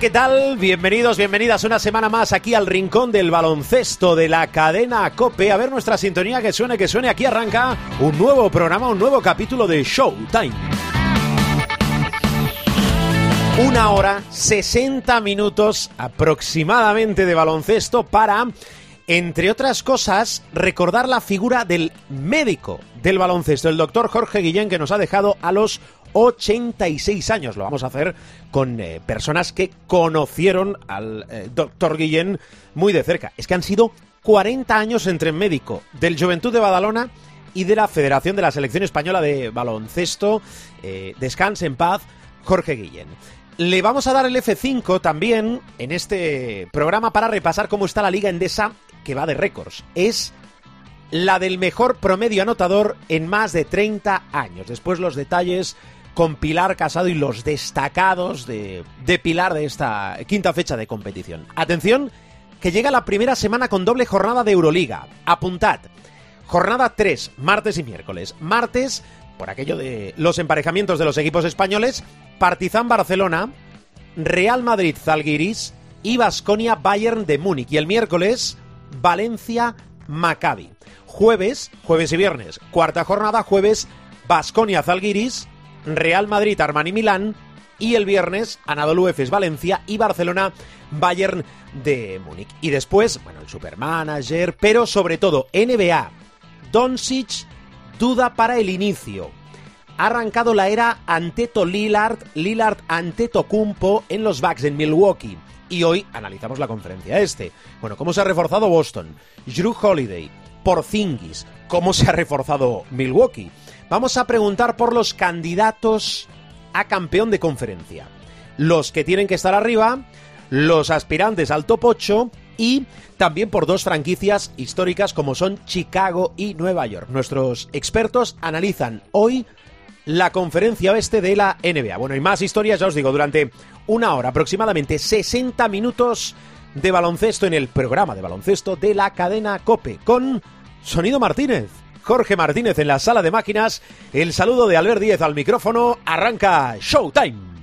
¿Qué tal? Bienvenidos, bienvenidas una semana más aquí al rincón del baloncesto de la cadena Cope. A ver nuestra sintonía que suene, que suene. Aquí arranca un nuevo programa, un nuevo capítulo de Showtime. Una hora, 60 minutos aproximadamente de baloncesto para, entre otras cosas, recordar la figura del médico del baloncesto, el doctor Jorge Guillén, que nos ha dejado a los 86 años. Lo vamos a hacer con eh, personas que conocieron al eh, doctor Guillén muy de cerca. Es que han sido 40 años entre médico del Juventud de Badalona y de la Federación de la Selección Española de Baloncesto. Eh, descanse en paz, Jorge Guillén. Le vamos a dar el F5 también en este programa para repasar cómo está la Liga Endesa, que va de récords. Es la del mejor promedio anotador en más de 30 años. Después los detalles con Pilar Casado y los destacados de, de, Pilar de esta quinta fecha de competición. Atención, que llega la primera semana con doble jornada de Euroliga. Apuntad. Jornada 3, martes y miércoles. Martes, por aquello de los emparejamientos de los equipos españoles, Partizan Barcelona, Real Madrid Zalgiris y Basconia Bayern de Múnich. Y el miércoles, Valencia Maccabi. Jueves, jueves y viernes, cuarta jornada, jueves, Basconia Zalgiris, Real Madrid Armani Milán y el viernes Anadolu Efes Valencia y Barcelona Bayern de Múnich. Y después, bueno, el Supermanager, pero sobre todo NBA. Doncic duda para el inicio. Ha arrancado la era Anteto Lillard, Lillard Anteto Cumpo en los Bucks en Milwaukee. Y hoy analizamos la conferencia este. Bueno, cómo se ha reforzado Boston, Drew Holiday, Porzingis, cómo se ha reforzado Milwaukee. Vamos a preguntar por los candidatos a campeón de conferencia. Los que tienen que estar arriba, los aspirantes al top 8 y también por dos franquicias históricas como son Chicago y Nueva York. Nuestros expertos analizan hoy la conferencia oeste de la NBA. Bueno, y más historias, ya os digo, durante una hora, aproximadamente 60 minutos de baloncesto en el programa de baloncesto de la cadena Cope con Sonido Martínez. Jorge Martínez en la sala de máquinas. El saludo de Albert Díez al micrófono. Arranca Showtime.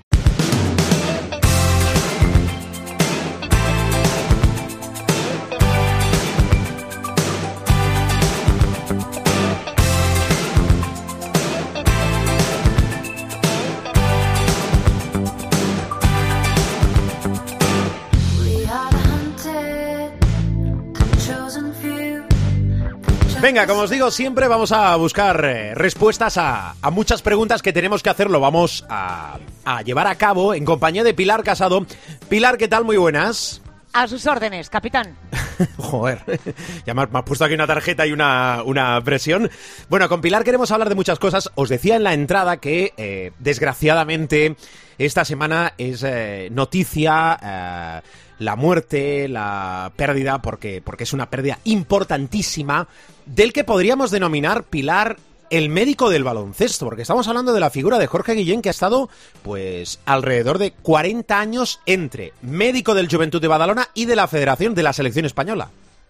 Venga, como os digo, siempre vamos a buscar eh, respuestas a, a, muchas preguntas que tenemos que hacer. Lo vamos a, a, llevar a cabo en compañía de Pilar Casado. Pilar, ¿qué tal? Muy buenas. A sus órdenes, capitán. Joder, ya me has puesto aquí una tarjeta y una, una, presión. Bueno, con Pilar queremos hablar de muchas cosas. Os decía en la entrada que, eh, desgraciadamente, esta semana es eh, noticia eh, la muerte, la pérdida, porque, porque es una pérdida importantísima, del que podríamos denominar Pilar el médico del baloncesto, porque estamos hablando de la figura de Jorge Guillén, que ha estado, pues, alrededor de 40 años entre médico del Juventud de Badalona y de la Federación de la Selección Española.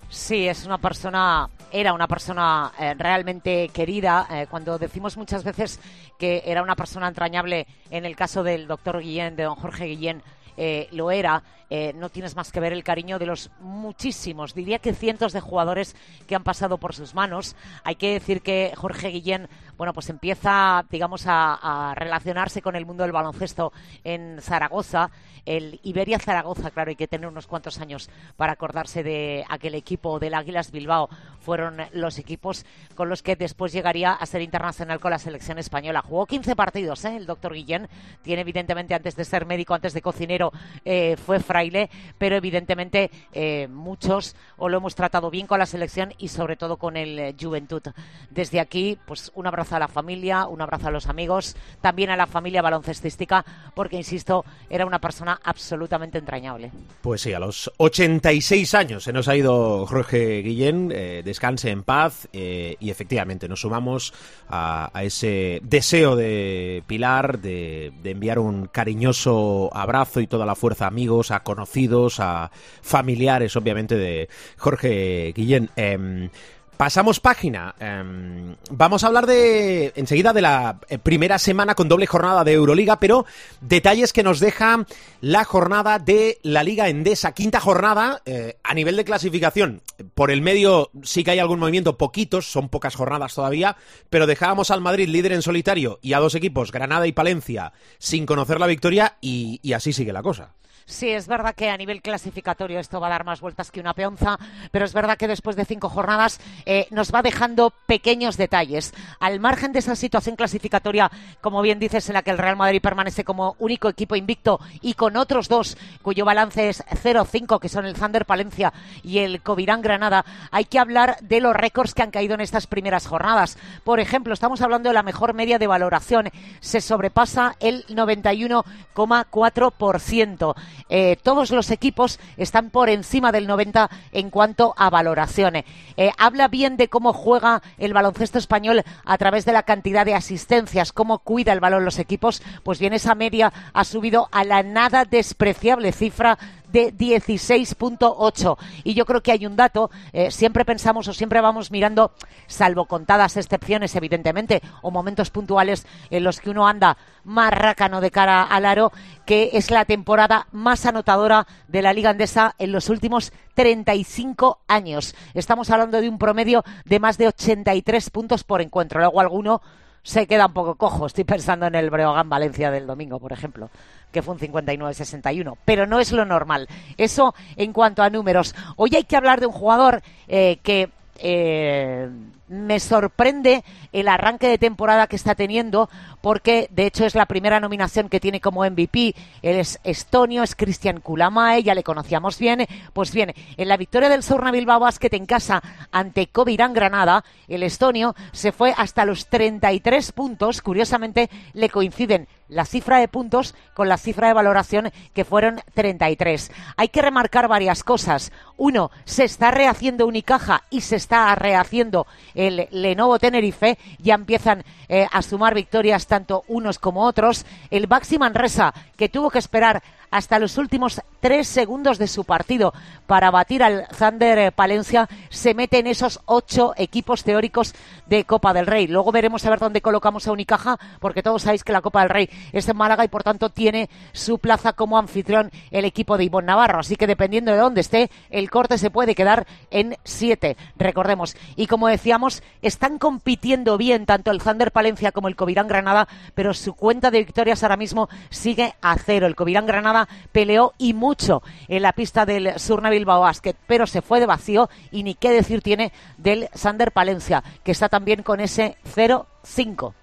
Sí, es una persona, era una persona eh, realmente querida. Eh, cuando decimos muchas veces que era una persona entrañable en el caso del doctor Guillén, de don Jorge Guillén, eh, lo era, eh, no tienes más que ver el cariño de los muchísimos, diría que cientos de jugadores que han pasado por sus manos. Hay que decir que Jorge Guillén, bueno, pues empieza, digamos, a, relacionarse con el mundo del baloncesto en Zaragoza, el Iberia Zaragoza, claro, hay que tener unos cuantos años para acordarse de aquel equipo del Águilas Bilbao. Fueron los equipos con los que después llegaría a ser internacional con la selección española. Jugó 15 partidos, ¿eh? el doctor Guillén. Tiene, evidentemente, antes de ser médico, antes de cocinero, eh, fue fraile, pero evidentemente eh, muchos o lo hemos tratado bien con la selección y sobre todo con el eh, Juventud. Desde aquí, pues un abrazo a la familia, un abrazo a los amigos, también a la familia baloncestística, porque insisto, era una persona absolutamente entrañable. Pues sí, a los 86 años se nos ha ido Jorge Guillén, descanse en paz y efectivamente nos sumamos a, ese deseo de Pilar de, de enviar un cariñoso abrazo y toda la fuerza a amigos, a conocidos, a familiares, obviamente, de Jorge Guillén. Em, Pasamos página. Em, vamos a hablar de enseguida de la eh, primera semana con doble jornada de Euroliga, pero detalles que nos deja la jornada de la Liga Endesa. Quinta jornada eh, a nivel de clasificación. Por el medio sí que hay algún movimiento, poquitos, son pocas jornadas todavía, pero dejábamos al Madrid líder en solitario y a dos equipos, Granada y Palencia, sin conocer la victoria y así sigue la cosa. Sí, es verdad que a nivel clasificatorio esto va a dar más vueltas que una peonza, pero es verdad que después de cinco jornadas eh, nos va dejando pequeños detalles. Al margen de esa situación clasificatoria, como bien dices, en la que el Real Madrid permanece como único equipo invicto y con otros dos cuyo balance es 0-5, que son el Thunder Palencia y el Covirán Granada, hay que hablar de los récords que han caído en estas primeras jornadas. Por ejemplo, estamos hablando de la mejor media de valoración. Se sobrepasa el 91,4%. Eh, todos los equipos están por encima del 90 en cuanto a valoraciones. Eh, habla bien de cómo juega el baloncesto español a través de la cantidad de asistencias, cómo cuida el balón los equipos. Pues bien, esa media ha subido a la nada despreciable cifra de 16.8. Y yo creo que hay un dato, eh, siempre pensamos o siempre vamos mirando, salvo contadas excepciones, evidentemente, o momentos puntuales en los que uno anda más rácano de cara al aro, que es la temporada más anotadora de la Liga Andesa en los últimos 35 años. Estamos hablando de un promedio de más de 83 puntos por encuentro. Luego alguno se queda un poco cojo. Estoy pensando en el Breogán Valencia del domingo, por ejemplo, que fue un 59-61. Pero no es lo normal. Eso en cuanto a números. Hoy hay que hablar de un jugador eh, que eh, me sorprende el arranque de temporada que está teniendo porque de hecho es la primera nominación que tiene como MVP. Él es estonio, es Cristian Kulamae, ya le conocíamos bien. Pues bien, en la victoria del Surna Bilbao Basket en casa ante Covirán Granada, el estonio se fue hasta los 33 puntos. Curiosamente le coinciden la cifra de puntos con la cifra de valoración que fueron 33. Hay que remarcar varias cosas. Uno, se está rehaciendo Unicaja y se está rehaciendo el Lenovo Tenerife. Ya empiezan eh, a sumar victorias tanto unos como otros. El Baxi Manresa, que tuvo que esperar hasta los últimos tres segundos de su partido para batir al Thunder eh, Palencia, se mete en esos ocho equipos teóricos de Copa del Rey. Luego veremos a ver dónde colocamos a Unicaja, porque todos sabéis que la Copa del Rey es en Málaga y por tanto tiene su plaza como anfitrión el equipo de Ivonne Navarro. Así que dependiendo de dónde esté, el corte se puede quedar en siete, recordemos. Y como decíamos, están compitiendo bien tanto el Thunder Palencia como el Covirán Granada, pero su cuenta de victorias ahora mismo sigue a cero. El Covirán Granada peleó y mucho en la pista del Surna Bilbao Basket, pero se fue de vacío y ni qué decir tiene del Sander Palencia, que está también con ese 0-5.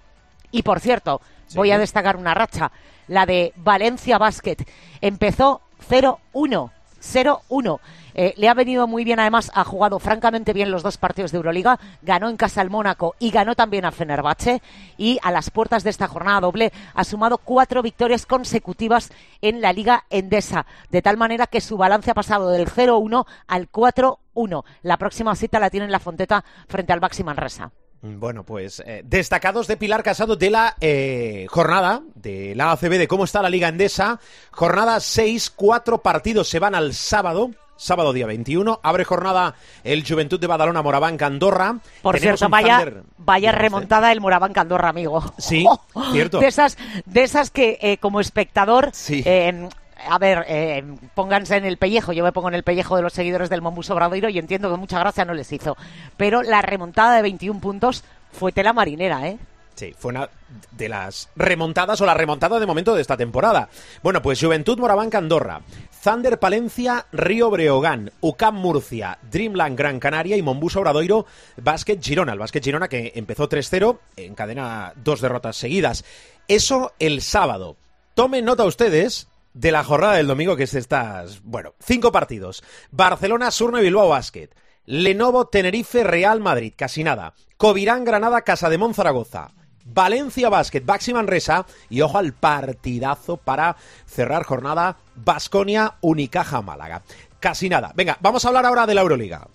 Y por cierto, voy a destacar una racha, la de Valencia Basket. Empezó 0-1. 0-1. Eh, le ha venido muy bien, además, ha jugado francamente bien los dos partidos de Euroliga, ganó en casa al Mónaco y ganó también a Fenerbahce y a las puertas de esta jornada doble ha sumado cuatro victorias consecutivas en la Liga Endesa, de tal manera que su balance ha pasado del 0-1 al 4-1. La próxima cita la tiene en la Fonteta frente al Baxi Manresa. Bueno, pues eh, destacados de Pilar Casado de la eh, jornada de la ACB de cómo está la Liga Endesa. Jornada 6, cuatro partidos se van al sábado sábado día 21. Abre jornada el Juventud de Badalona, Morabanca, Andorra. Por cierto, vaya, vaya remontada el Morabanca, Andorra, amigo. Sí, cierto. De esas, de esas que eh, como espectador... Eh, a ver, eh, pónganse en el pellejo. Yo me pongo en el pellejo de los seguidores del Mombuso Bradoiro y entiendo que mucha gracia no les hizo. Pero la remontada de 21 puntos fue tela marinera, ¿eh? Sí, fue una de las remontadas o la remontada de momento de esta temporada. Bueno, pues Juventud Morabanca Andorra, Thunder Palencia, Río Breogán, UCAM Murcia, Dreamland Gran Canaria y Mombuso Obradoiro Basket Girona. El Basket Girona que empezó 3-0, encadena dos derrotas seguidas. Eso el sábado. Tomen nota ustedes de la jornada del domingo, que es estas, bueno, cinco partidos. Barcelona, Surne, Bilbao Basket. Lenovo, Tenerife, Real Madrid, casi nada. Covirán, Granada, Casa de Zaragoza. Valencia Basket, Baxi Manresa y ojo al partidazo para cerrar jornada Basconia Unicaja Málaga. Casi nada. Venga, vamos a hablar ahora de la Euroliga.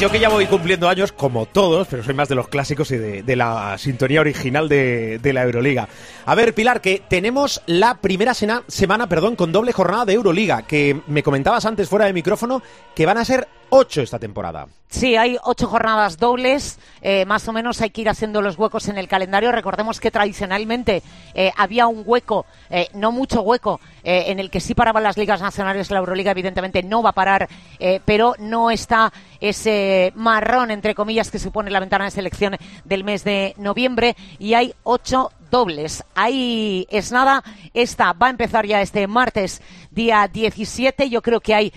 Yo que ya voy cumpliendo años, como todos, pero soy más de los clásicos y de, la sintonía original de, la Euroliga. A ver, Pilar, que tenemos la primera semana perdón, con doble jornada de Euroliga, que me comentabas antes fuera de micrófono que van a ser ocho esta temporada. Sí, hay ocho jornadas dobles, eh, más o menos hay que ir haciendo los huecos en el calendario. Recordemos que tradicionalmente eh, había un hueco, eh, no mucho hueco, en el que sí paraban las ligas nacionales. La Euroliga evidentemente no va a parar, pero no está ese marrón, entre comillas, que supone la ventana de selección del mes de noviembre. Y hay ocho dobles. Ahí es nada. Esta va a empezar ya este martes, día 17. Yo creo que hay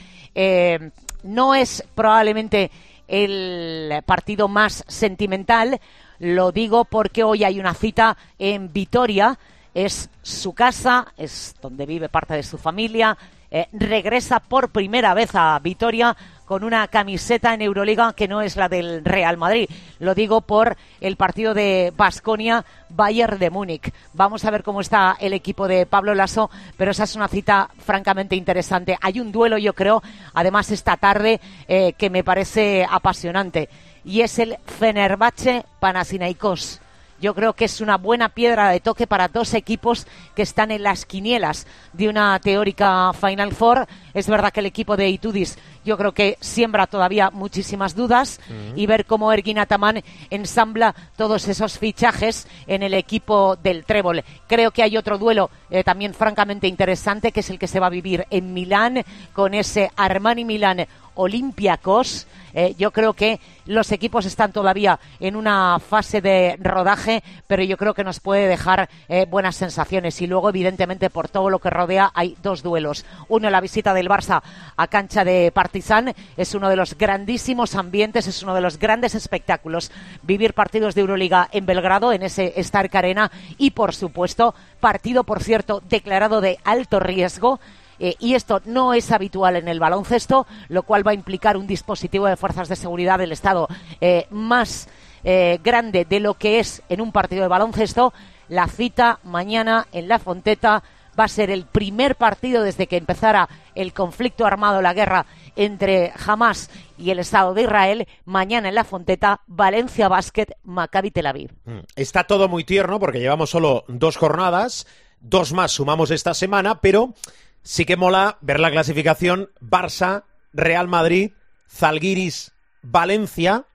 no es probablemente el partido más sentimental. Lo digo porque hoy hay una cita en Vitoria. Es su casa, es donde vive parte de su familia. Eh, regresa por primera vez a Vitoria con una camiseta en Euroliga que no es la del Real Madrid. Lo digo por el partido de Basconia Bayern de Múnich. Vamos a ver cómo está el equipo de Pablo Lasso, pero esa es una cita francamente interesante. Hay un duelo, yo creo, además esta tarde eh, que me parece apasionante y es el Fenerbahce Panathinaikos. Yo creo que es una buena piedra de toque para dos equipos que están en las quinielas de una teórica Final Four. Es verdad que el equipo de Itudis yo creo que siembra todavía muchísimas dudas y ver cómo Ergin Ataman ensambla todos esos fichajes en el equipo del Trébol. Creo que hay otro duelo eh, también francamente interesante que es el que se va a vivir en Milán con ese Armani Milán Olympiacos. Eh, yo creo que los equipos están todavía en una fase de rodaje, pero yo creo que nos puede dejar eh, buenas sensaciones. Y luego, evidentemente, por todo lo que rodea, hay dos duelos. Uno, la visita del Barça a cancha de Partizan. Es uno de los grandísimos ambientes, es uno de los grandes espectáculos. Vivir partidos de Euroliga en Belgrado, en ese Stark Arena. Y, por supuesto, partido, por cierto, declarado de alto riesgo eh, y esto no es habitual en el baloncesto, lo cual va a implicar un dispositivo de fuerzas de seguridad del Estado eh, más eh, grande de lo que es en un partido de baloncesto. La cita mañana en La Fonteta va a ser el primer partido desde que empezara el conflicto armado, la guerra entre Hamas y el Estado de Israel. Mañana en La Fonteta, Valencia Basket, Maccabi Tel Aviv. Mm. Está todo muy tierno porque llevamos solo dos jornadas, dos más sumamos esta semana, pero sí que mola ver la clasificación Barça, Real Madrid, Zalgiris, Valencia,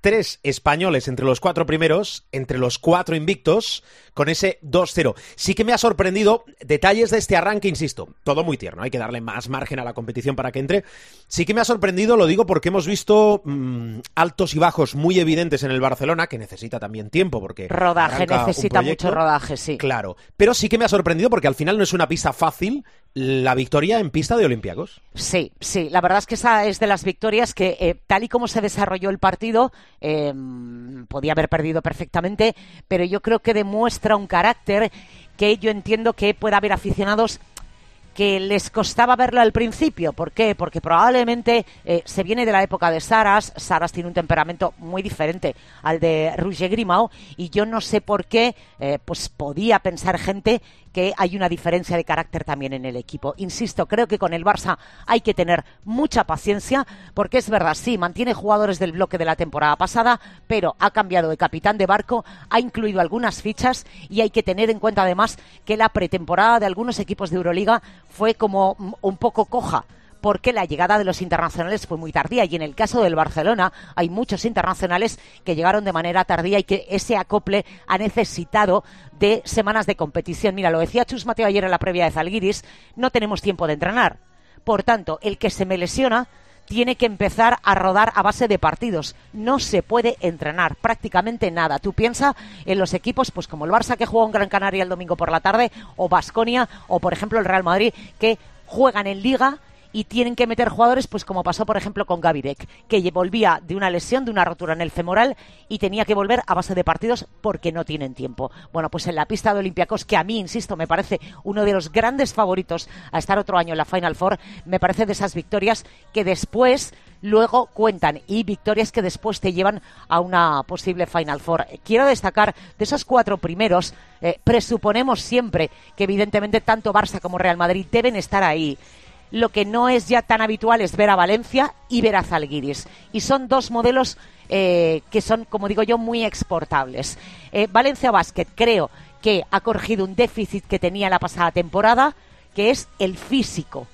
tres españoles entre los cuatro primeros, entre los cuatro invictos, con ese 2-0. Sí que me ha sorprendido detalles de este arranque, insisto, todo muy tierno, hay que darle más margen a la competición para que entre. Sí que me ha sorprendido, lo digo porque hemos visto mm, altos y bajos muy evidentes en el Barcelona, que necesita también tiempo, porque... Rodaje, necesita mucho rodaje, sí. Claro, pero sí que me ha sorprendido porque al final no es una pista fácil la victoria en pista de Olympiacos. Sí, sí, la verdad es que esa es de las victorias que, eh, tal y como se desarrolló el partido, em, podía haber perdido perfectamente, pero yo creo que demuestra un carácter que yo entiendo que puede haber aficionados que les costaba verlo al principio. ¿Por qué? Porque probablemente eh, se viene de la época de Saras. Saras tiene un temperamento muy diferente al de Roger Grimao y yo no sé por qué eh, pues podía pensar gente que hay una diferencia de carácter también en el equipo. Insisto, creo que con el Barça hay que tener mucha paciencia porque es verdad, sí, mantiene jugadores del bloque de la temporada pasada, pero ha cambiado de capitán de barco, ha incluido algunas fichas y hay que tener en cuenta además que la pretemporada de algunos equipos de Euroliga fue como un poco coja porque la llegada de los internacionales fue muy tardía y en el caso del Barcelona hay muchos internacionales que llegaron de manera tardía y que ese acople ha necesitado de semanas de competición. Mira, lo decía Chus Mateo ayer en la previa de Zalgiris, no tenemos tiempo de entrenar. Por tanto, el que se me lesiona tiene que empezar a rodar a base de partidos. No se puede entrenar prácticamente nada. Tú piensas en los equipos, pues como el Barça que juega en Gran Canaria el domingo por la tarde, o Basconia, o por ejemplo el Real Madrid, que juegan en liga y tienen que meter jugadores, pues como pasó por ejemplo con Gavidec, que volvía de una lesión, de una rotura en el femoral y tenía que volver a base de partidos porque no tienen tiempo. Bueno, pues en la pista de Olympiacos, que a mí, insisto, me parece uno de los grandes favoritos a estar otro año en la Final Four, me parece de esas victorias que después luego cuentan y victorias que después te llevan a una posible Final Four. Quiero destacar de esos cuatro primeros, eh, presuponemos siempre que evidentemente tanto Barça como Real Madrid deben estar ahí. Lo que no es ya tan habitual es ver a Valencia y ver a Zalgiris. Y son dos modelos eh, que son, como digo yo, muy exportables. Eh, Valencia Basket creo que ha corregido un déficit que tenía la pasada temporada, que es el físico.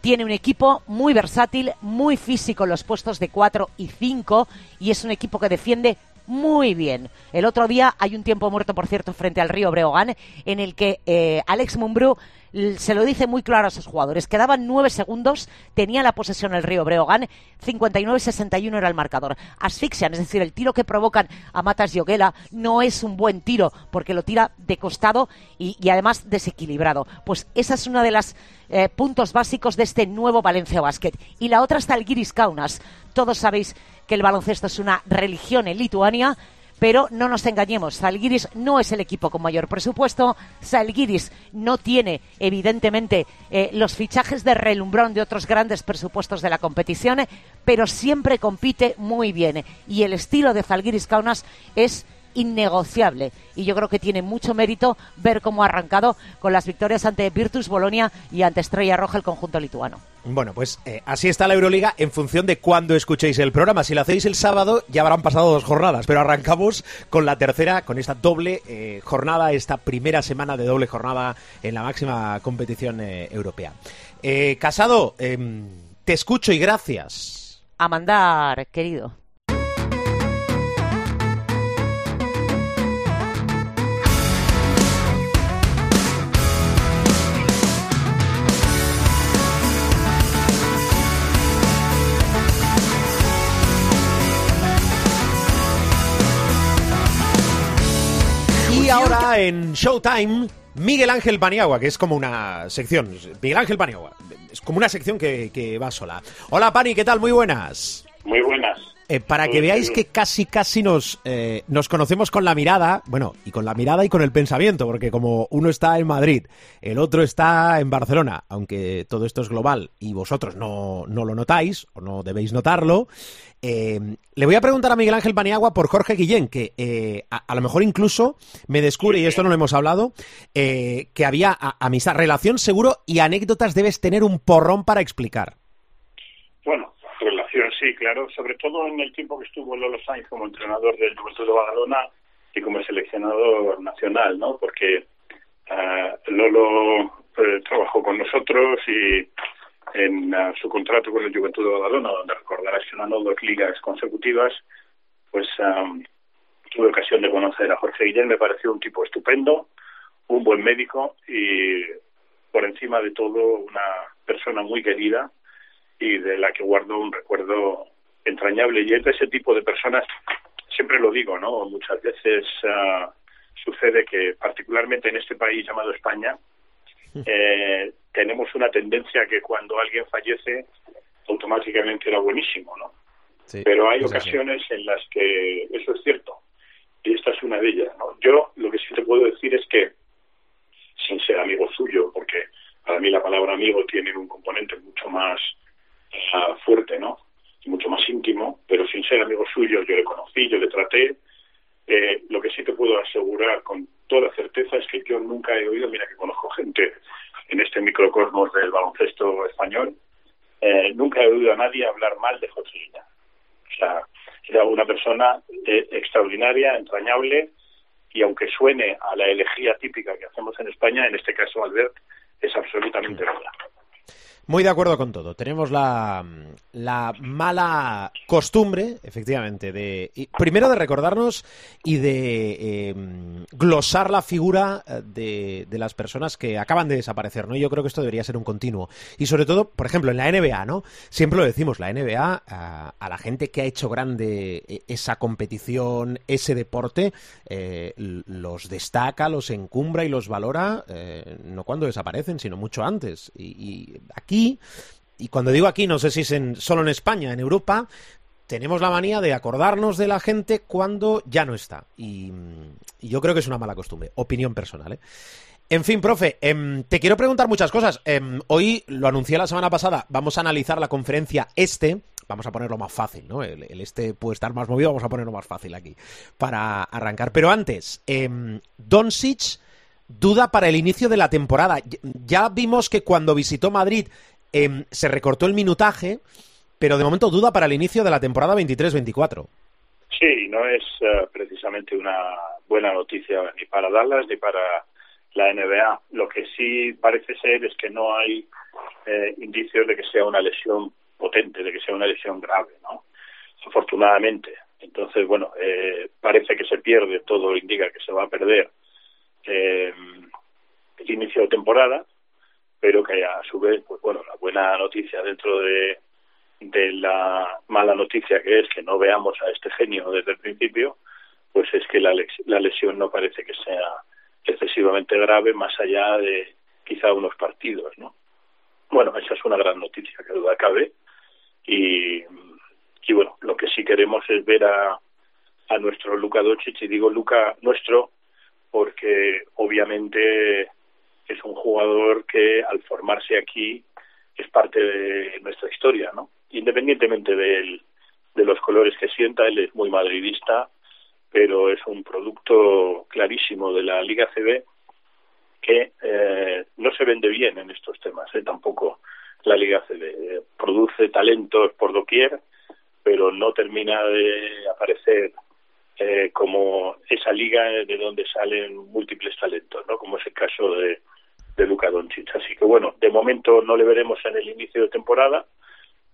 Tiene un equipo muy versátil, muy físico en los puestos de 4 y 5 y es un equipo que defiende muy bien. El otro día hay un tiempo muerto, por cierto, frente al Río Breogán, en el que eh, Alex Mumbrú se lo dice muy claro a sus jugadores. Quedaban nueve segundos, tenía la posesión el Río Breogán, 59-61 era el marcador. Asfixian, es decir, el tiro que provocan a Matas y Oguela no es un buen tiro porque lo tira de costado y, además desequilibrado. Pues esa es una de las eh, puntos básicos de este nuevo Valencia Basket. Y la otra está el Giris Kaunas. Todos sabéis que el baloncesto es una religión en Lituania pero no nos engañemos, Salguiris no es el equipo con mayor presupuesto, Salguiris no tiene, evidentemente, eh, los fichajes de relumbrón de otros grandes presupuestos de la competición, pero siempre compite muy bien. Y el estilo de Zalgiris Kaunas es innegociable y yo creo que tiene mucho mérito ver cómo ha arrancado con las victorias ante Virtus Bolonia y ante Estrella Roja el conjunto lituano. Bueno, pues eh, así está la Euroliga en función de cuándo escuchéis el programa. Si lo hacéis el sábado ya habrán pasado dos jornadas, pero arrancamos con la tercera, con esta doble eh, jornada, esta primera semana de doble jornada en la máxima competición eh, europea. Casado, em, te escucho y gracias. A mandar, querido. En Showtime, Miguel Ángel Paniagua, que es como una sección. Miguel Ángel Paniagua, es como una sección que, va sola. Hola Pani, ¿qué tal? Muy buenas. Muy buenas. Eh, para que veáis que casi casi nos, eh, nos conocemos con la mirada, bueno, y con la mirada y con el pensamiento, porque como uno está en Madrid, el otro está en Barcelona, aunque todo esto es global y vosotros no, no lo notáis o no debéis notarlo, eh, le voy a preguntar a Miguel Ángel Paniagua por Jorge Guillén, que eh, a, lo mejor incluso me descubre, y esto no lo hemos hablado, eh, que había amistad, relación seguro y anécdotas debes tener un porrón para explicar. Bueno, sí, claro, sobre todo en el tiempo que estuvo Lolo Sainz como entrenador del Juventud de Badalona y como seleccionador nacional, ¿no? Porque Lolo trabajó con nosotros y en uh, su contrato con el Juventud de Badalona, donde recordarás que ganó dos ligas consecutivas, pues um, tuve ocasión de conocer a Jorge Guillén, me pareció un tipo estupendo, un buen médico y por encima de todo una persona muy querida y de la que guardo un recuerdo entrañable. Y es de ese tipo de personas, siempre lo digo, ¿no? Muchas veces uh, sucede que, particularmente en este país llamado España, eh, tenemos una tendencia que cuando alguien fallece automáticamente era buenísimo, ¿no? Pero hay ocasiones en las que eso es cierto y esta es una de ellas, ¿no? Yo lo que sí te puedo decir es que sin ser amigo suyo, porque para mí la palabra amigo tiene un componente mucho más uh, fuerte, ¿no? Mucho más íntimo, pero sin ser amigo suyo yo le conocí, yo le traté. Eh, lo que sí te puedo asegurar con toda certeza es que yo nunca he oído, mira que conozco gente en este microcosmos del baloncesto español, eh, nunca he oído a nadie hablar mal de José O sea, era una persona eh, extraordinaria, entrañable, y aunque suene a la elegía típica que hacemos en España, en este caso Albert, es absolutamente verdad. Muy de acuerdo con todo. Tenemos la, la mala costumbre, efectivamente, de primero de recordarnos y de em, glosar la figura eh, de, de, las personas que acaban de desaparecer, ¿no? Yo creo que esto debería ser un continuo. Y sobre todo, por ejemplo, en la NBA, ¿no? Siempre lo decimos, la NBA, a, la gente que ha hecho grande eh, esa competición, ese deporte, eh, los destaca, los encumbra y los valora, eh, no cuando desaparecen, sino mucho antes. Y aquí y cuando digo aquí, no sé si es solo en España, en Europa, tenemos la manía de acordarnos de la gente cuando ya no está. Y, yo creo que es una mala costumbre, opinión personal. ¿eh? En fin, profe, eh, te quiero preguntar muchas cosas. Eh, hoy, lo anuncié la semana pasada, vamos a analizar la conferencia este. Vamos a ponerlo más fácil, ¿no? El, este puede estar más movido, vamos a ponerlo más fácil aquí para arrancar. Pero antes, eh, Doncic duda para el inicio de la temporada. Ya vimos que cuando visitó Madrid eh, se recortó el minutaje, pero de momento duda para el inicio de la temporada 23-24. Sí, no es uh, precisamente una buena noticia ni para Dallas ni para la NBA. Lo que sí parece ser es que no hay eh, indicios de que sea una lesión potente, de que sea una lesión grave, ¿no? Afortunadamente. Entonces, bueno, eh, parece que se pierde, todo indica que se va a perder eh, inicio de temporada, pero que a su vez, pues bueno, la buena noticia dentro de, de la mala noticia que es que no veamos a este genio desde el principio, pues es que la, la lesión no parece que sea excesivamente grave más allá de quizá unos partidos, ¿no? Bueno, esa es una gran noticia, que duda cabe. Y, y bueno, lo que sí queremos es ver a, a nuestro Luca Doncic, y digo Luca nuestro porque obviamente es un jugador que al formarse aquí es parte de nuestra historia, ¿no? Independientemente de, los colores que sienta, él es muy madridista, pero es un producto clarísimo de la Liga CB que eh, no se vende bien en estos temas, ¿eh? tampoco la Liga CB. Produce talentos por doquier, pero no termina de aparecer eh, como esa liga de donde salen múltiples talentos, ¿no? Como es el caso de, de Luka Doncic. Así que bueno, de momento no le veremos en el inicio de temporada,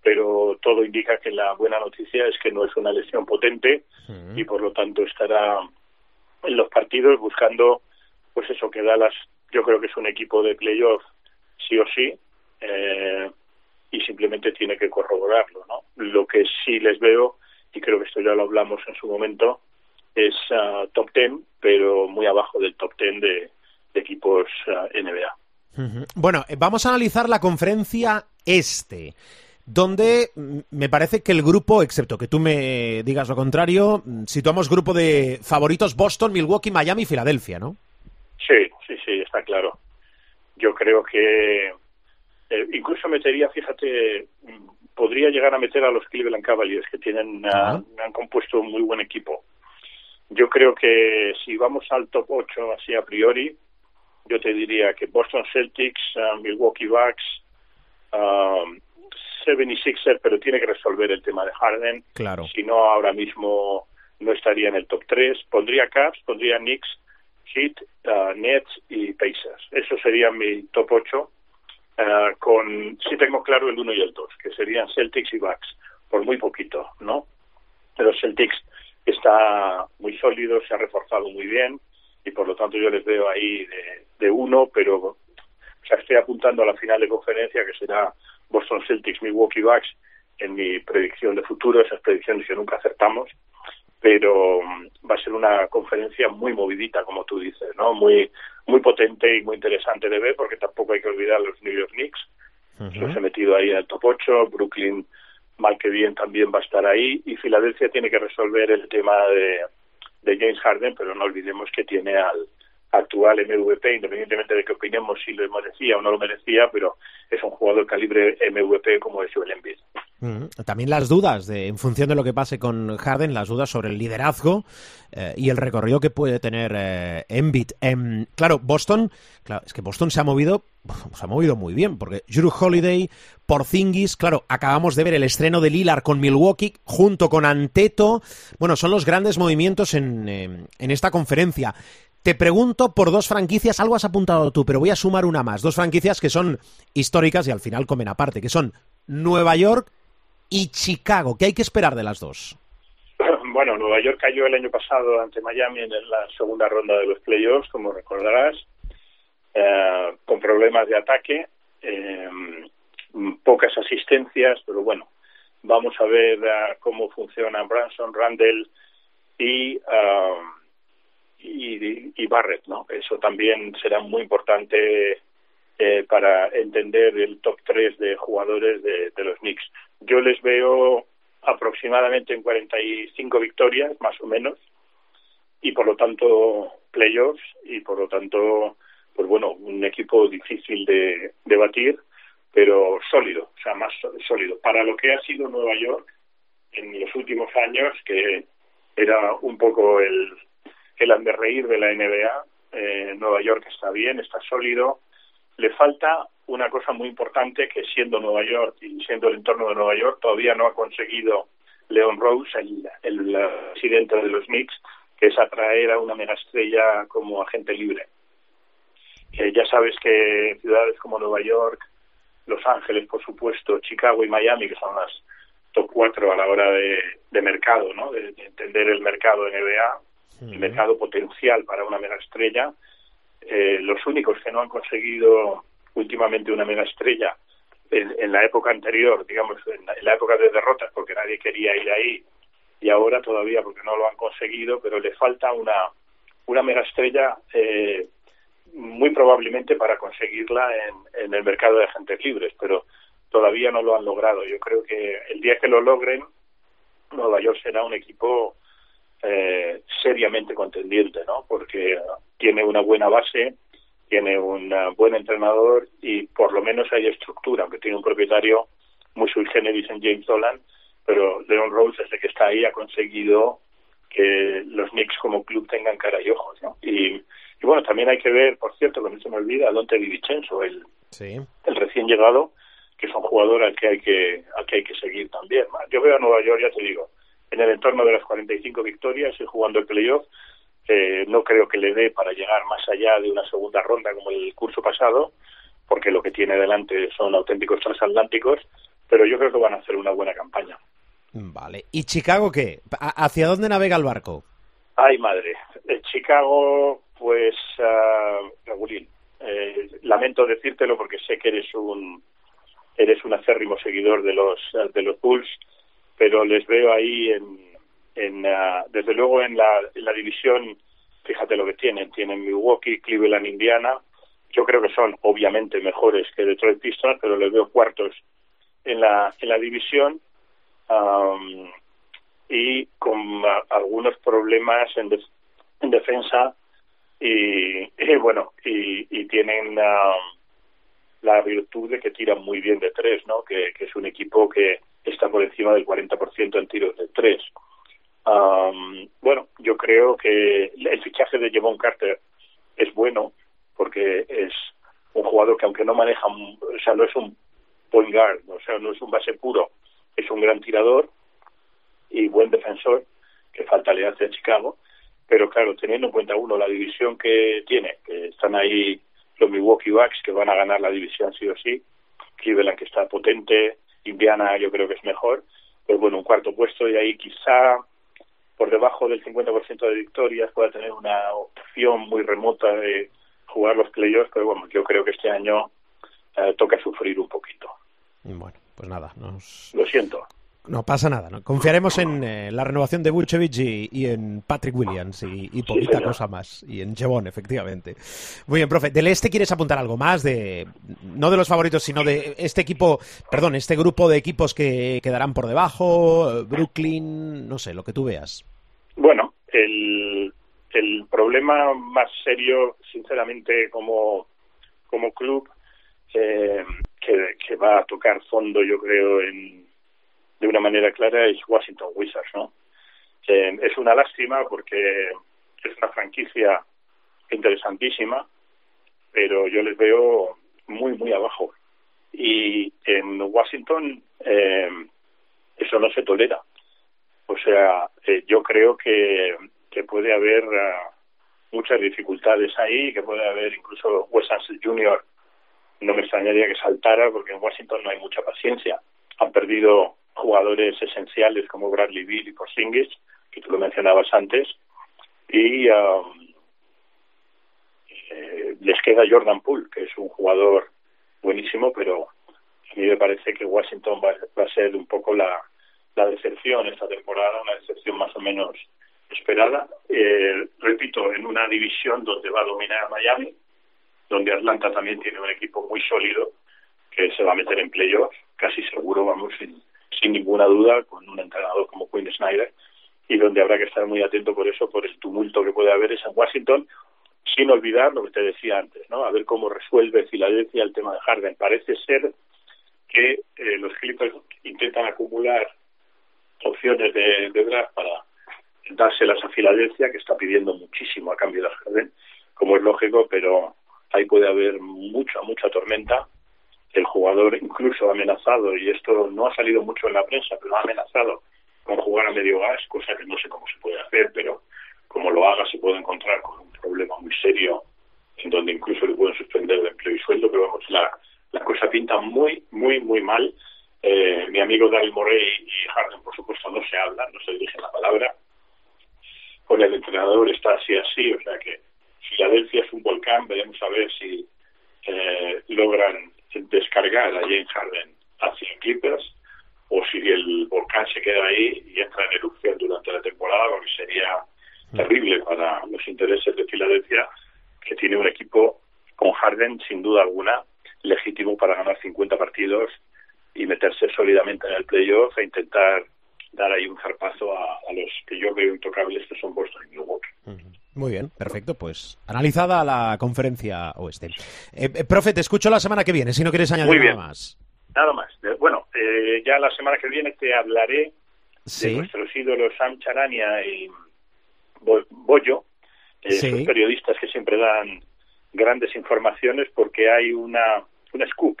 pero todo indica que la buena noticia es que no es una lesión potente y por lo tanto estará en los partidos buscando, pues eso que Dallas, yo creo que es un equipo de playoff sí o sí. Eh, y simplemente tiene que corroborarlo, ¿no? Lo que sí les veo, y creo que esto ya lo hablamos en su momento, es uh, top ten, pero muy abajo del top ten de, de equipos uh, NBA. Uh -huh. Bueno, vamos a analizar la conferencia este, donde me parece que el grupo, excepto que tú me digas lo contrario, situamos grupo de favoritos Boston, Milwaukee, Miami y Filadelfia, ¿no? Sí, sí, sí, está claro. Yo creo que eh, incluso metería, fíjate, podría llegar a meter a los Cleveland Cavaliers, que tienen, uh, han compuesto un muy buen equipo. Yo creo que si vamos al top 8 así a priori, yo te diría que Boston Celtics, uh, Milwaukee Bucks, um, 76er, pero tiene que resolver el tema de Harden. Claro. Si no, ahora mismo no estaría en el top 3. Pondría Cavs, pondría Knicks, Heat, uh, Nets y Pacers. Eso sería mi top 8. Uh, con, sí tengo claro el 1 y el 2, que serían Celtics y Bucks, por muy poquito, ¿no? Pero Celtics está muy sólido, se ha reforzado muy bien y por lo tanto yo les veo ahí de, de uno, pero o sea, estoy apuntando a la final de conferencia que será Boston Celtics, Milwaukee Bucks en mi predicción de futuro, esas predicciones que nunca acertamos, pero va a ser una conferencia muy movidita, como tú dices, ¿no? Muy muy potente y muy interesante de ver, porque tampoco hay que olvidar los New York Knicks, uh -huh. los he metido ahí en el top 8, Brooklyn mal que bien también va a estar ahí y Filadelfia tiene que resolver el tema de, de James Harden, pero no olvidemos que tiene al actual MVP, independientemente de que opinemos si lo merecía o no lo merecía, pero es un jugador calibre MVP como es Joel Embiid. Mm, también las dudas, de, en función de lo que pase con Harden, las dudas sobre el liderazgo eh, y el recorrido que puede tener eh, Embiid. Eh, claro, Boston, claro, es que Boston se ha movido, se ha movido muy bien, porque Drew Holiday, Porzingis, claro, acabamos de ver el estreno de Lillard con Milwaukee junto con Anteto. Bueno, son los grandes movimientos en, en esta conferencia. te pregunto por dos franquicias, algo has apuntado tú, pero voy a sumar una más. Dos franquicias que son históricas y al final comen aparte, que son Nueva York y Chicago. ¿Qué hay que esperar de las dos? Bueno, Nueva York cayó el año pasado ante Miami en la segunda ronda de los playoffs, como recordarás, eh, con problemas de ataque, eh, pocas asistencias, pero bueno, vamos a ver uh, cómo funcionan Branson, Randall y, uh, y, y, Barrett, ¿no? Eso también será muy importante eh, para entender el top 3 de jugadores de, de los Knicks. Yo les veo aproximadamente en 45 victorias, más o menos, y por lo tanto playoffs y por lo tanto, pues bueno, un equipo difícil de, de batir pero sólido, o sea, más sólido. Para lo que ha sido Nueva York en los últimos años, que era un poco el, el reír de la NBA, eh, Nueva York está bien, está sólido. Le falta una cosa muy importante que siendo Nueva York y siendo el entorno de Nueva York, todavía no ha conseguido Leon Rose, el, el presidente de los Knicks, que es atraer a una megaestrella como agente libre. Eh, ya sabes que ciudades como Nueva York, los Ángeles, por supuesto, Chicago y Miami, que son las top cuatro a la hora de, de mercado, ¿no? De, entender el mercado NBA, el mercado potencial para una mega estrella. Eh, los únicos que no han conseguido últimamente una mega estrella en, en la época anterior, digamos, en la, en la, época de derrotas, porque nadie quería ir ahí, y ahora todavía porque no lo han conseguido, pero le falta una, una mega estrella eh, muy probablemente para conseguirla en, el mercado de agentes libres, pero todavía no lo han logrado. Yo creo que el día que lo logren, Nueva York será un equipo eh, seriamente contendiente, ¿no? Porque tiene una buena base, tiene un buen entrenador y por lo menos hay estructura, aunque tiene un propietario muy sui generis en James Dolan, pero Leon Rose desde que está ahí ha conseguido que los Knicks como club tengan cara y ojos, ¿no? Y y bueno, también hay que ver, por cierto, que no se me olvida, a Dante Di Vincenzo, el, sí. el recién llegado, que es un jugador al que hay que, al que hay que seguir también. Yo veo a Nueva York, ya te digo, en el entorno de las 45 victorias y jugando el playoff, eh, no creo que le dé para llegar más allá de una segunda ronda como el curso pasado, porque lo que tiene delante son auténticos transatlánticos, pero yo creo que van a hacer una buena campaña. Vale. ¿Y Chicago qué? ¿Hacia dónde navega el barco? Ay, madre. En Chicago pues, uh, eh, lamento decírtelo porque sé que eres un eres un acérrimo seguidor de los de los Bulls, pero les veo ahí en, en uh, desde luego en la, en la división, fíjate lo que tienen, tienen Milwaukee, Cleveland, Indiana, yo creo que son obviamente mejores que Detroit Pistons, pero les veo cuartos en la en la división um, y con uh, algunos problemas en, de, en defensa y, y bueno, y, y tienen la, la virtud de que tiran muy bien de tres, ¿no? Que, es un equipo que está por encima del 40% en tiros de tres. Um, bueno, yo creo que el fichaje de Jevon Carter es bueno porque es un jugador que aunque no maneja, o sea, no es un point guard, o sea, no es un base puro, es un gran tirador y buen defensor, que falta le hace a Chicago, pero claro, teniendo en cuenta uno la división que tiene, que están ahí los Milwaukee Bucks que van a ganar la división sí o sí, Cleveland que está potente, Indiana yo creo que es mejor, pues bueno, un cuarto puesto y ahí quizá por debajo del 50% de victorias pueda tener una opción muy remota de jugar los playoffs, pero bueno, yo creo que este año eh, toca sufrir un poquito. Bueno, pues nada, nos... Lo siento. No pasa nada, ¿no? Confiaremos en eh, la renovación de Vucevic y, y, en Patrick Williams y, y poquita sí, cosa más. Y en Jevon, efectivamente. Muy bien, profe. ¿Del este quieres apuntar algo más? de No de los favoritos, sino de este equipo, perdón, este grupo de equipos que quedarán por debajo, Brooklyn, no sé, lo que tú veas. Bueno, el, el problema más serio, sinceramente, como, como club, eh, que, que va a tocar fondo, yo creo, en de una manera clara es Washington Wizards, ¿no? Eh, es una lástima porque es una franquicia interesantísima, pero yo les veo muy, muy abajo. Y en Washington eh, eso no se tolera. O sea, eh, yo creo que, que puede haber uh, muchas dificultades ahí, que puede haber incluso West Junior, no me extrañaría que saltara porque en Washington no hay mucha paciencia. Han perdido jugadores esenciales como Bradley Bill y Porzingis, que tú lo mencionabas antes, y um, eh, les queda Jordan Poole, que es un jugador buenísimo, pero a mí me parece que Washington va, a ser un poco la, la decepción esta temporada, una decepción más o menos esperada. Eh, repito, en una división donde va a dominar Miami, donde Atlanta también tiene un equipo muy sólido que se va a meter en playoffs, casi seguro, vamos, sin, sin ninguna duda, con un entrenador como Quinn Snyder, y donde habrá que estar muy atento por eso, por el tumulto que puede haber es en Washington, sin olvidar lo que te decía antes, ¿no? A ver cómo resuelve Filadelfia el tema de Harden. Parece ser que eh, los Clippers intentan acumular opciones de, de draft para dárselas a Filadelfia, que está pidiendo muchísimo a cambio de Harden, como es lógico, pero ahí puede haber mucha, mucha tormenta. El jugador incluso ha amenazado, y esto no ha salido mucho en la prensa, pero ha amenazado con jugar a medio gas, cosa que no sé cómo se puede hacer, pero como lo haga se puede encontrar con un problema muy serio en donde incluso le pueden suspender de empleo y sueldo, pero vamos, la, la cosa pinta muy, muy, muy mal. Eh, mi amigo Daryl Morey y Harden, por supuesto, no se hablan, no se dirigen la palabra. Con el entrenador está así, así, o sea que Filadelfia es un volcán, veremos a ver si eh, logran descargar a James Harden hacia Clippers o si el volcán se queda ahí y entra en erupción durante la temporada, lo que sería terrible para los intereses de Filadelfia, que tiene un equipo con Harden sin duda alguna legítimo para ganar 50 partidos y meterse sólidamente en el playoff e intentar dar ahí un zarpazo a, los que yo veo intocables, que son Boston y Milwaukee. Muy bien, perfecto. Pues analizada la conferencia oeste. Eh, eh, profe, te escucho la semana que viene, si no quieres añadir nada más. Nada más. Bueno, eh, ya la semana que viene te hablaré de nuestros ídolos Sam Charania y Bollo, eh, periodistas que siempre dan grandes informaciones porque hay una, una scoop,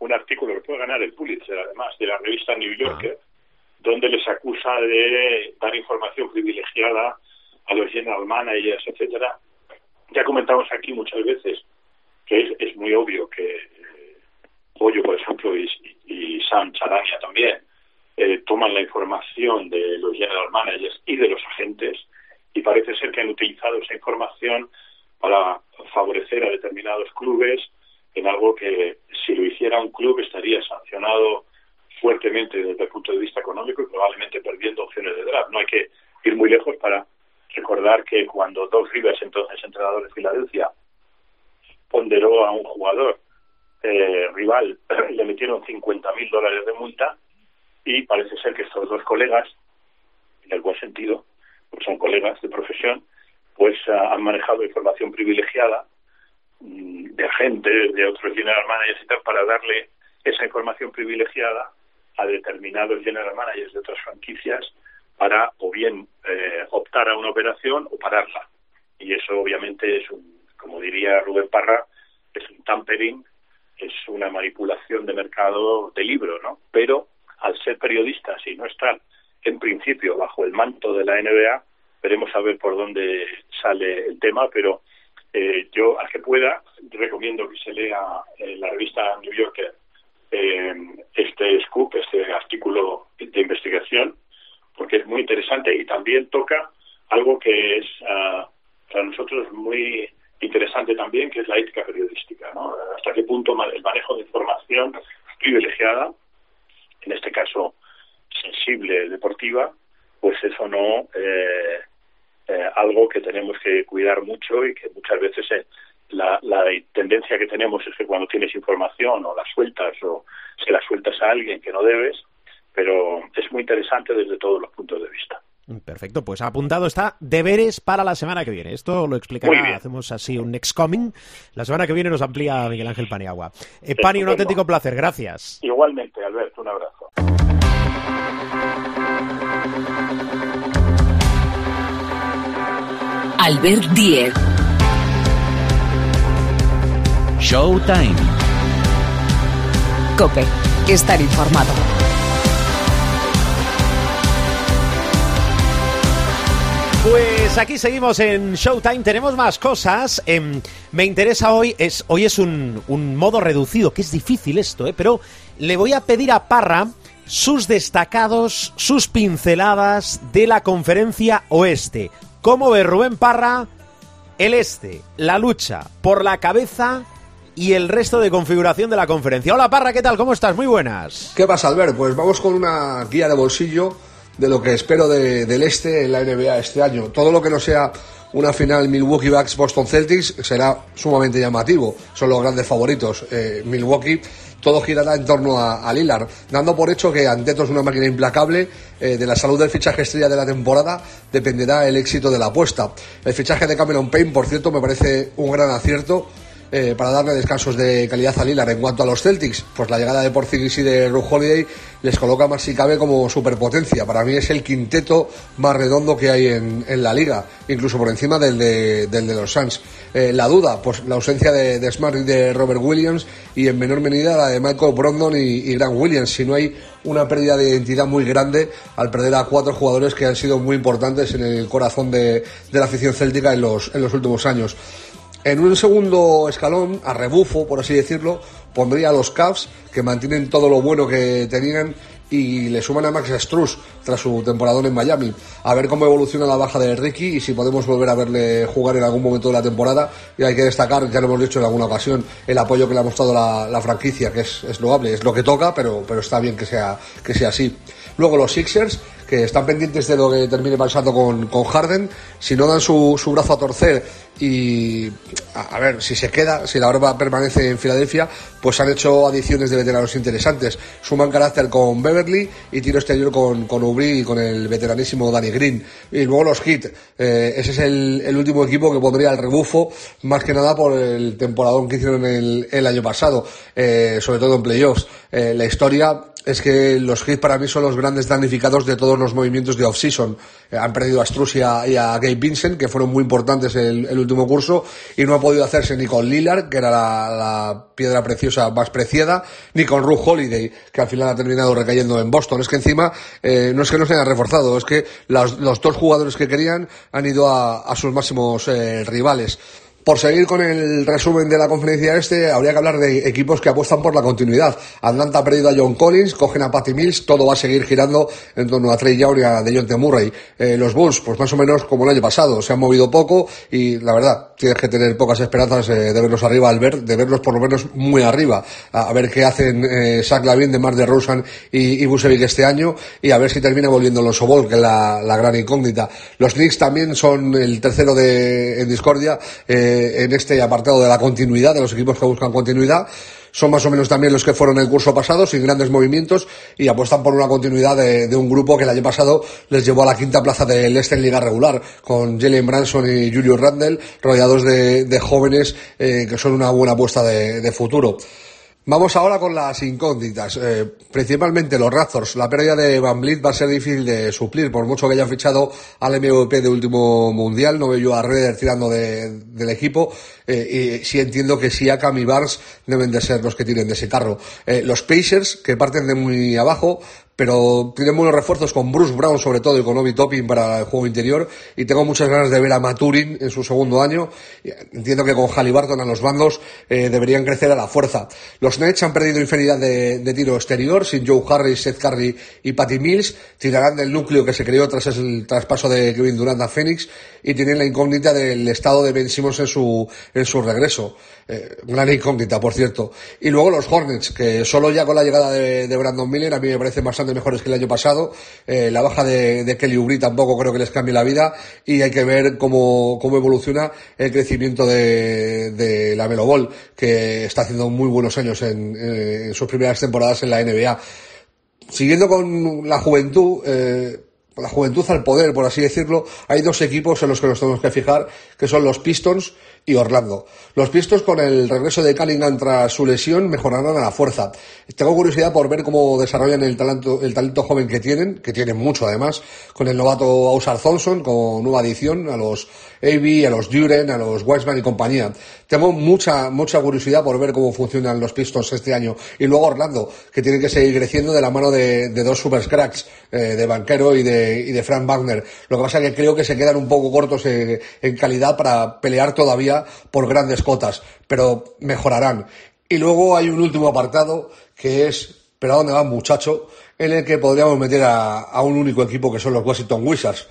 un artículo que puede ganar el Pulitzer, además, de la revista New Yorker, donde les acusa de dar información privilegiada a los general managers, etcétera. Ya comentamos aquí muchas veces que es, es muy obvio que eh, Pollo, por ejemplo, y, y Sam Charania también, eh, toman la información de los general managers y de los agentes y parece ser que han utilizado esa información para favorecer a determinados clubes en algo que si lo hiciera un club estaría sancionado fuertemente desde el punto de vista económico y probablemente perdiendo opciones de draft. No hay que ir muy lejos para recordar que cuando Doug Rivers, entonces entrenador de Filadelfia, ponderó a un jugador eh, rival, le metieron 50 mil dólares de multa y parece ser que estos dos colegas, en el buen sentido, pues son colegas de profesión, pues ah, han manejado información privilegiada mm, de agentes, de otros general managers y tal, para darle esa información privilegiada a determinados general managers de otras franquicias para o bien eh, optar a una operación o pararla. Y eso obviamente es un, como diría Rubén Parra, es un tampering, es una manipulación de mercado de libro, ¿no? Pero al ser periodistas y no estar en principio bajo el manto de la NBA, veremos a ver por dónde sale el tema, pero eh, yo, al que pueda, recomiendo que se lea en la revista New Yorker eh, este scoop, este artículo de investigación, porque es muy interesante y también toca algo que es uh, para nosotros muy interesante también, que es la ética periodística, ¿no? Hasta qué punto el manejo de información privilegiada, en este caso sensible, deportiva, pues eso no eh, eh, algo que tenemos que cuidar mucho y que muchas veces eh, la, la, tendencia que tenemos es que cuando tienes información o la sueltas o se la sueltas a alguien que no debes, pero es muy interesante desde todos los puntos de vista. Perfecto, pues apuntado está deberes para la semana que viene. Esto lo explicará, hacemos así un next coming. La semana que viene nos amplía Miguel Ángel Paniagua. Eh, Pani, un auténtico placer, gracias. Igualmente, Alberto, un abrazo. Albert Diez. Showtime. Cope, estar informado. Pues aquí seguimos en Showtime, tenemos más cosas. Em, me interesa hoy, hoy es un, un modo reducido, que es difícil esto, ¿eh? pero le voy a pedir a Parra sus destacados, sus pinceladas de la conferencia oeste. ¿Cómo ve Rubén Parra el este, la lucha por la cabeza y el resto de configuración de la conferencia? Hola Parra, ¿qué tal? ¿Cómo estás? Muy buenas. ¿Qué pasa, Albert? Pues vamos con una guía de bolsillo de lo que espero de- del este en la NBA este año. Todo lo que no sea una final Milwaukee Bucks Boston Celtics será sumamente llamativo. Son los grandes favoritos. Eh, Milwaukee todo girará en torno a, a dando por hecho que Anteto es una máquina implacable. eh, de la salud del fichaje estrella de la temporada dependerá el éxito de la apuesta. El fichaje de Cameron Payne, por cierto, me parece un gran acierto eh, para darle descansos de calidad a Lillard. En cuanto a los Celtics, pues la llegada de Porzingis y de Ru Holiday les coloca más si cabe como superpotencia. Para mí es el quinteto más redondo que hay en, la liga, incluso por encima del de, del de los Suns. Eh, la duda, pues la ausencia de, de Smart y de Robert Williams y en menor medida la de Michael Brogdon y, Grant Williams. Si no hay una pérdida de identidad muy grande al perder a cuatro jugadores que han sido muy importantes en el corazón de, de la afición céltica en los, en los últimos años. En un segundo escalón, a rebufo, por así decirlo, pondría a los Cavs, que mantienen todo lo bueno que tenían y le suman a Max Struz tras su temporada en Miami. A ver cómo evoluciona la baja de Ricky y si podemos volver a verle jugar en algún momento de la temporada. Y hay que destacar, ya lo hemos dicho en alguna ocasión, el apoyo que le ha mostrado la, la franquicia, que es, es loable, es lo que toca, pero, pero está bien que sea, que sea así. Luego los Sixers, que están pendientes de lo que termine pasando con, con Harden, si no dan su, su brazo a torcer y a, ver si se queda, si la barba permanece en Filadelfia, pues han hecho adiciones de veteranos interesantes. Suman carácter con Beverly y tiro exterior con, con y con el veteranísimo Danny Green. Y luego los Heat, eh, ese es el, último equipo que pondría el rebufo, más que nada por el temporadón que hicieron el, año pasado, eh, sobre todo en playoffs. Eh, la historia es que los Heat para mí son los grandes damnificados de todos los movimientos de off-season. Han perdido a Struz y a, y a Gabe Vincent, que fueron muy importantes el, el último curso, y no ha podido hacerse ni con Lillard, que era la, piedra preciosa más preciada, ni con Ru Holiday, que al final ha terminado recayendo en Boston. Es que encima, eh, no es que no se hayan reforzado, es que los, los dos jugadores que querían han ido a, a sus máximos eh, rivales. Por seguir con el resumen de la conferencia este, habría que hablar de equipos que apuestan por la continuidad. Atlanta ha perdido a John Collins, cogen a Patty Mills, todo va a seguir girando en torno a Trey Young y a DeJounte Murray. Eh, los Bulls, pues más o menos como el año pasado, se han movido poco y la verdad, tienes que tener pocas esperanzas eh, de verlos arriba al ver, de verlos por lo menos muy arriba. A, ver qué hacen eh, Zach Lavin de Mar de Rosen y, y Busevic este año y a ver si termina volviendo los Ball, que es la, la gran incógnita. Los Knicks también son el tercero de, en discordia. Eh, en este apartado de la continuidad, de los equipos que buscan continuidad. Son más o menos también los que fueron el curso pasado, sin grandes movimientos, y apuestan por una continuidad de, un grupo que el año pasado les llevó a la quinta plaza del este en liga regular, con Jalen Branson y Julius Randle, rodeados de, jóvenes eh, que son una buena apuesta de futuro. Vamos ahora con las incógnitas, eh, principalmente los Raptors. La pérdida de Van Vliet va a ser difícil de suplir, por mucho que hayan fichado al MVP de último mundial. No veo yo a Reder tirando de, del equipo. Eh, y sí entiendo que Siakam y Barnes deben de ser los que tiren de ese carro. Eh, los Pacers, que parten de muy abajo, pero tienen buenos refuerzos con Bruce Brown sobre todo y con Obi Toppin para el juego interior y tengo muchas ganas de ver a Maturin en su segundo año. Entiendo que con Halliburton a los bandos eh, deberían crecer a la fuerza. Los Nets han perdido infinidad de, de tiro exterior sin Joe Harris, Seth Curry y Patty Mills. Tirarán del núcleo que se creó tras el traspaso de Kevin Durant a Phoenix y tienen la incógnita del estado de Ben Simmons en su, en su regreso. Eh, gran incógnita por cierto. Y luego los Hornets que solo ya con la llegada de, de Brandon Miller a mí me parece bastante mejores que el año pasado. Eh, la baja de, Kelly Oubre tampoco creo que les cambie la vida y hay que ver cómo, cómo evoluciona el crecimiento de, la Melo Ball, que está haciendo muy buenos años en, en sus primeras temporadas en la NBA. Siguiendo con la juventud, eh, la juventud al poder, por así decirlo, hay dos equipos en los que nos tenemos que fijar, que son los Pistons y Orlando. Los pistos con el regreso de Cunningham tras su lesión mejorarán a la fuerza. Tengo curiosidad por ver cómo desarrollan el talento, el talento joven que tienen, que tienen mucho además, con el novato Ausar Thompson, con nueva adición a los AB, a los Duren, a los Weisman y compañía. Tengo mucha, mucha curiosidad por ver cómo funcionan los Pistons este año. Y luego Orlando, que tiene que seguir creciendo de la mano de, dos super cracks, eh, de Banquero y de, y de Frank Wagner. Lo que pasa es que creo que se quedan un poco cortos en, en calidad para pelear todavía por grandes cotas, pero mejorarán. Y luego hay un último apartado que es, pero ¿a dónde va muchacho? En el que podríamos meter a, a un único equipo que son los Washington Wizards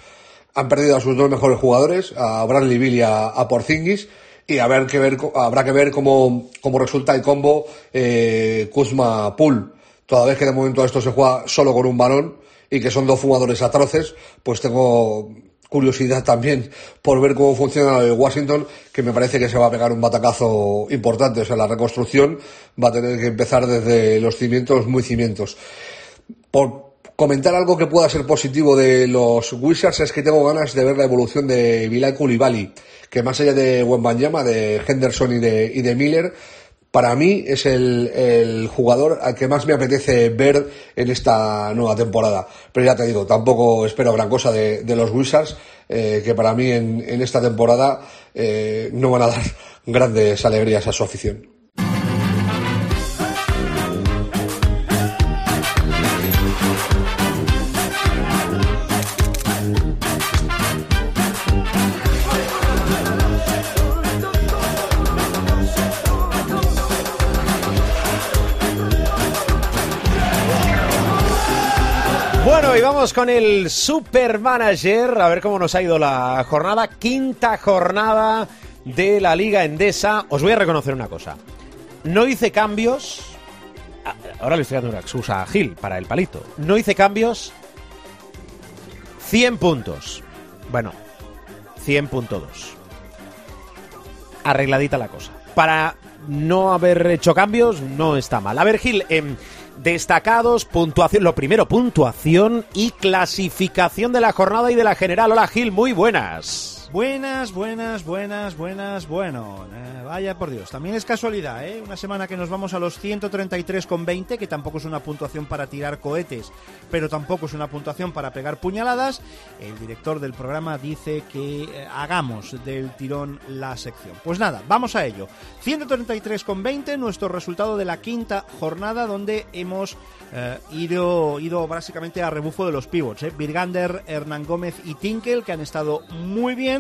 han perdido a sus dos mejores jugadores, a Bradley Bill y a, Porzingis, y a ver que ver, habrá que ver cómo, cómo resulta el combo eh, Kuzma Pool. Toda vez que de momento esto se juega solo con un balón y que son dos jugadores atroces, pues tengo curiosidad también por ver cómo funciona el Washington, que me parece que se va a pegar un batacazo importante. O sea, la reconstrucción va a tener que empezar desde los cimientos muy cimientos. Por, comentar algo que pueda ser positivo de los Wizards es que tengo ganas de ver la evolución de Bilal Koulibaly, que más allá de Wembanyama, de Henderson y de, y de Miller, para mí es el, jugador al que más me apetece ver en esta nueva temporada. Pero ya te digo, tampoco espero gran cosa de, los Wizards, eh, que para mí en, esta temporada eh, no van a dar grandes alegrías a su afición. Vamos con el Supermanager, a ver cómo nos ha ido la jornada, quinta jornada de la Liga Endesa. Os voy a reconocer una cosa. No hice cambios. Ah, ahora le estoy dando una excusa a Gil para el palito. No hice cambios. 100 puntos. Bueno, 100.2. Arregladita la cosa. Para no haber hecho cambios, no está mal. A ver, Gil, eh, destacados, puntuación, lo primero, puntuación y clasificación de la jornada y de la general. Hola Gil, muy buenas. Buenas, buenas, buenas, buenas, bueno, eh, vaya por Dios, también es casualidad, ¿eh? Una semana que nos vamos a los 133,20, que tampoco es una puntuación para tirar cohetes, pero tampoco es una puntuación para pegar puñaladas. El director del programa dice que eh, hagamos del tirón la sección. Pues nada, vamos a ello. 133,20, nuestro resultado de la quinta jornada, donde hemos eh, ido, ido básicamente a rebufo de los pivots. Eh. Virgander, Hernán Gómez y Tinkel, que han estado muy bien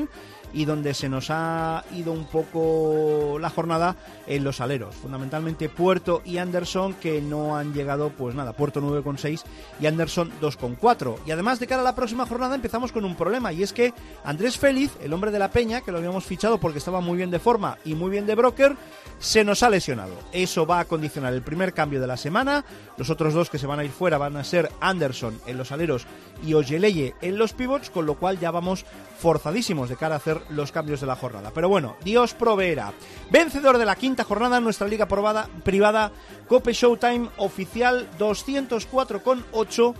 y donde se nos ha ido un poco la jornada en los aleros. Fundamentalmente Puerto y Anderson que no han llegado, pues nada, Puerto 9,6 y Anderson 2,4. Y además de cara a la próxima jornada empezamos con un problema y es que Andrés Félix, el hombre de la Peña, que lo habíamos fichado porque estaba muy bien de forma y muy bien de broker, se nos ha lesionado. Eso va a condicionar el primer cambio de la semana. Los otros dos que se van a ir fuera van a ser Anderson en los aleros y Ojeleye en los pivots, con lo cual ya vamos forzadísimos de cara a hacer los cambios de la jornada. Pero bueno, Dios proveerá. Vencedor de la quinta jornada nuestra liga probada, privada Cope Showtime oficial 204,8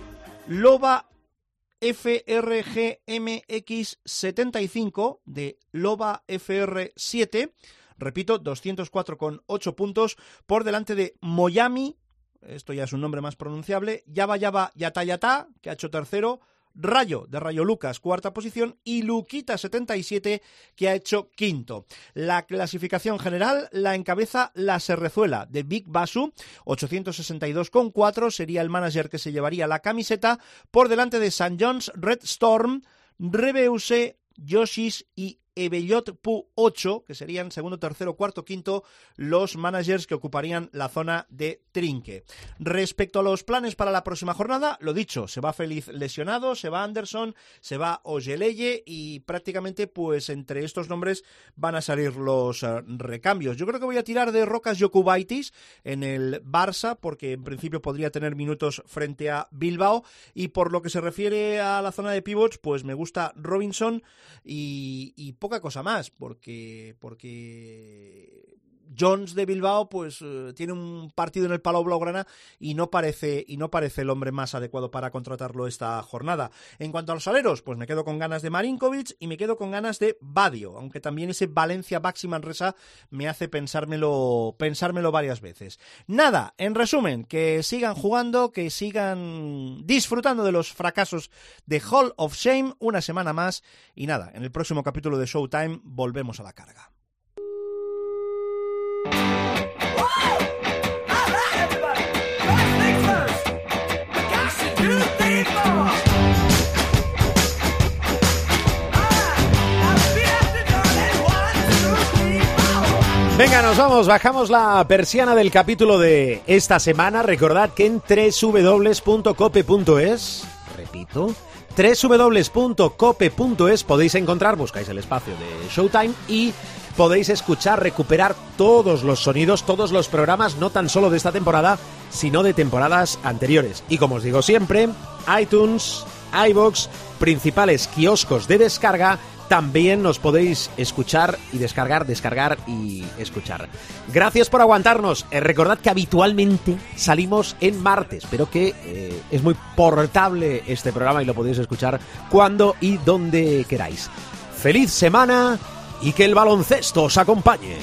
Loba FRGMX75 de Loba FR7. Repito, 204,8 puntos por delante de Moyami. Esto ya es un nombre más pronunciable. Yaba Yaba Yata Yata, que ha hecho tercero. Rayo de Rayo Lucas, cuarta posición, y Luquita 77, que ha hecho quinto. La clasificación general la encabeza la Serrezuela de Big Basu, 862,4, sería el manager que se llevaría la camiseta, por delante de St. John's, Red Storm, Rebeuse, Yoshis y Ebellot Pu 8, que serían segundo, tercero, cuarto, quinto, los managers que ocuparían la zona de Trinque. Respecto a los planes para la próxima jornada, lo dicho, se va Feliz lesionado, se va Anderson, se va Ojeleye y prácticamente pues entre estos nombres van a salir los eh, recambios. Yo creo que voy a tirar de Rocas Jokubaitis en el Barça porque en principio podría tener minutos frente a Bilbao y por lo que se refiere a la zona de pivots pues me gusta Robinson y, y poca cosa más, porque, porque Jones de Bilbao pues eh, tiene un partido en el Palau Blaugrana y no parece y no parece el hombre más adecuado para contratarlo esta jornada. En cuanto a los aleros, pues me quedo con ganas de Marinkovic y me quedo con ganas de Badio, aunque también ese Valencia Baxi Manresa me hace pensármelo pensármelo varias veces. Nada, en resumen, que sigan jugando, que sigan disfrutando de los fracasos de Hall of Shame una semana más y nada, en el próximo capítulo de Showtime volvemos a la carga. Venga, nos vamos, bajamos la persiana del capítulo de esta semana. Recordad que en www.cope.es, repito, www.cope.es podéis encontrar, buscáis el espacio de Showtime y podéis escuchar, recuperar todos los sonidos, todos los programas, no tan solo de esta temporada, sino de temporadas anteriores. Y como os digo siempre, iTunes, iBox, principales kioscos de descarga, también nos podéis escuchar y descargar, descargar y escuchar. Gracias por aguantarnos. Eh, recordad que habitualmente salimos en martes, pero que eh, es muy portable este programa y lo podéis escuchar cuando y donde queráis. Feliz semana y que el baloncesto os acompañe.